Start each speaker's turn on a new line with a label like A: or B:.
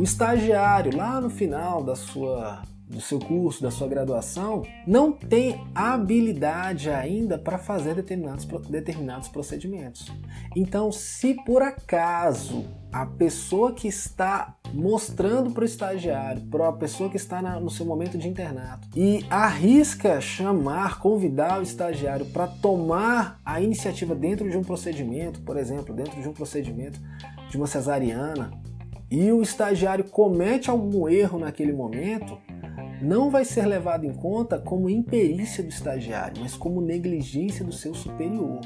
A: O estagiário, lá no final da sua, do seu curso, da sua graduação, não tem habilidade ainda para fazer determinados, determinados procedimentos. Então, se por acaso a pessoa que está mostrando para o estagiário, para a pessoa que está na, no seu momento de internato, e arrisca chamar, convidar o estagiário para tomar a iniciativa dentro de um procedimento, por exemplo, dentro de um procedimento de uma cesariana, e o estagiário comete algum erro naquele momento, não vai ser levado em conta como imperícia do estagiário, mas como negligência do seu superior.